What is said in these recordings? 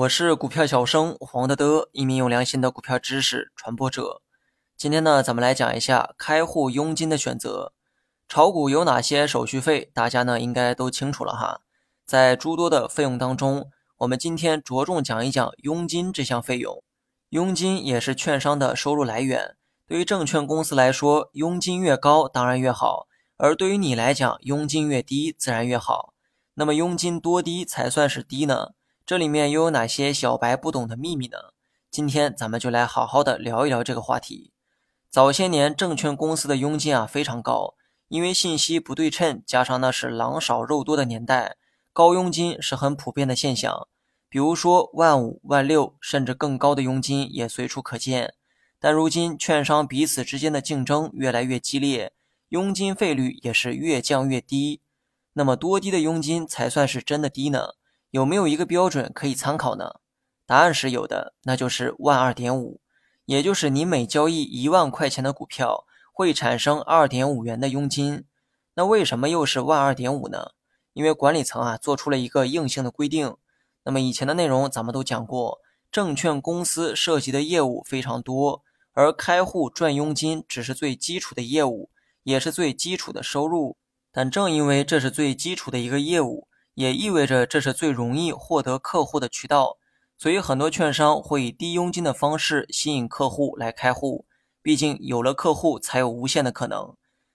我是股票小生黄德德，一名有良心的股票知识传播者。今天呢，咱们来讲一下开户佣金的选择。炒股有哪些手续费？大家呢应该都清楚了哈。在诸多的费用当中，我们今天着重讲一讲佣金这项费用。佣金也是券商的收入来源。对于证券公司来说，佣金越高当然越好；而对于你来讲，佣金越低自然越好。那么佣金多低才算是低呢？这里面又有哪些小白不懂的秘密呢？今天咱们就来好好的聊一聊这个话题。早些年证券公司的佣金啊非常高，因为信息不对称，加上那是狼少肉多的年代，高佣金是很普遍的现象。比如说万五、万六，甚至更高的佣金也随处可见。但如今券商彼此之间的竞争越来越激烈，佣金费率也是越降越低。那么多低的佣金才算是真的低呢？有没有一个标准可以参考呢？答案是有的，那就是万二点五，也就是你每交易一万块钱的股票会产生二点五元的佣金。那为什么又是万二点五呢？因为管理层啊做出了一个硬性的规定。那么以前的内容咱们都讲过，证券公司涉及的业务非常多，而开户赚佣金只是最基础的业务，也是最基础的收入。但正因为这是最基础的一个业务。也意味着这是最容易获得客户的渠道，所以很多券商会以低佣金的方式吸引客户来开户。毕竟有了客户才有无限的可能，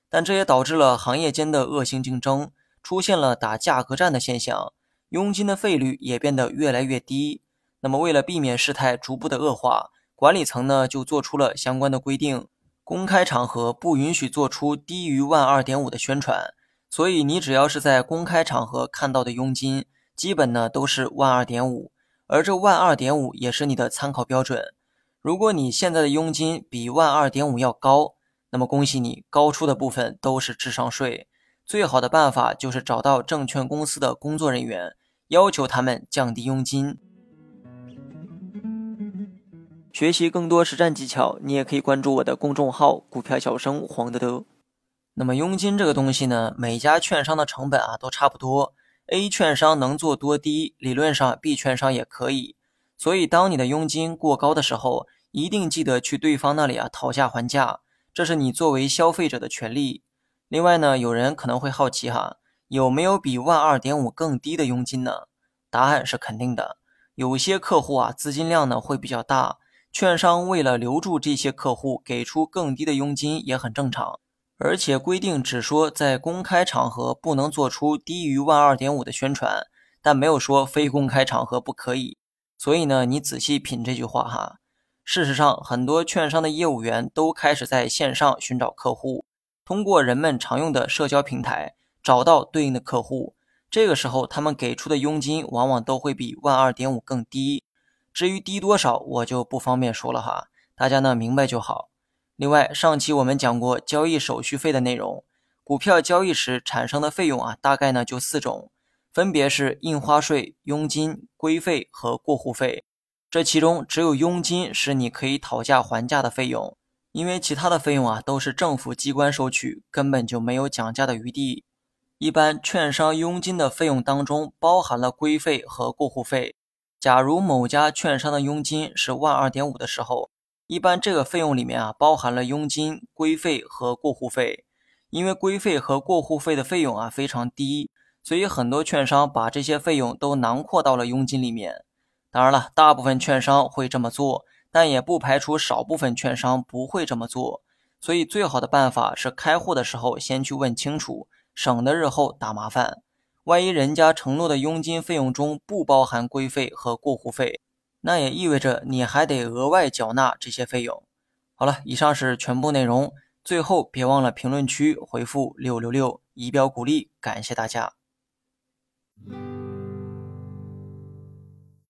但这也导致了行业间的恶性竞争，出现了打价格战的现象，佣金的费率也变得越来越低。那么为了避免事态逐步的恶化，管理层呢就做出了相关的规定，公开场合不允许做出低于万二点五的宣传。所以你只要是在公开场合看到的佣金，基本呢都是万二点五，而这万二点五也是你的参考标准。如果你现在的佣金比万二点五要高，那么恭喜你，高出的部分都是智商税。最好的办法就是找到证券公司的工作人员，要求他们降低佣金。学习更多实战技巧，你也可以关注我的公众号“股票小生黄德德”。那么佣金这个东西呢，每家券商的成本啊都差不多，A 券商能做多低，理论上 B 券商也可以。所以当你的佣金过高的时候，一定记得去对方那里啊讨价还价，这是你作为消费者的权利。另外呢，有人可能会好奇哈，有没有比万二点五更低的佣金呢？答案是肯定的。有些客户啊资金量呢会比较大，券商为了留住这些客户，给出更低的佣金也很正常。而且规定只说在公开场合不能做出低于万二点五的宣传，但没有说非公开场合不可以。所以呢，你仔细品这句话哈。事实上，很多券商的业务员都开始在线上寻找客户，通过人们常用的社交平台找到对应的客户。这个时候，他们给出的佣金往往都会比万二点五更低。至于低多少，我就不方便说了哈，大家呢明白就好。另外，上期我们讲过交易手续费的内容，股票交易时产生的费用啊，大概呢就四种，分别是印花税、佣金、规费和过户费。这其中只有佣金是你可以讨价还价的费用，因为其他的费用啊都是政府机关收取，根本就没有讲价的余地。一般券商佣金的费用当中包含了规费和过户费。假如某家券商的佣金是万二点五的时候。一般这个费用里面啊，包含了佣金、规费和过户费。因为规费和过户费的费用啊非常低，所以很多券商把这些费用都囊括到了佣金里面。当然了，大部分券商会这么做，但也不排除少部分券商不会这么做。所以最好的办法是开户的时候先去问清楚，省得日后打麻烦。万一人家承诺的佣金费用中不包含规费和过户费。那也意味着你还得额外缴纳这些费用。好了，以上是全部内容。最后别忘了评论区回复六六六，以表鼓励。感谢大家。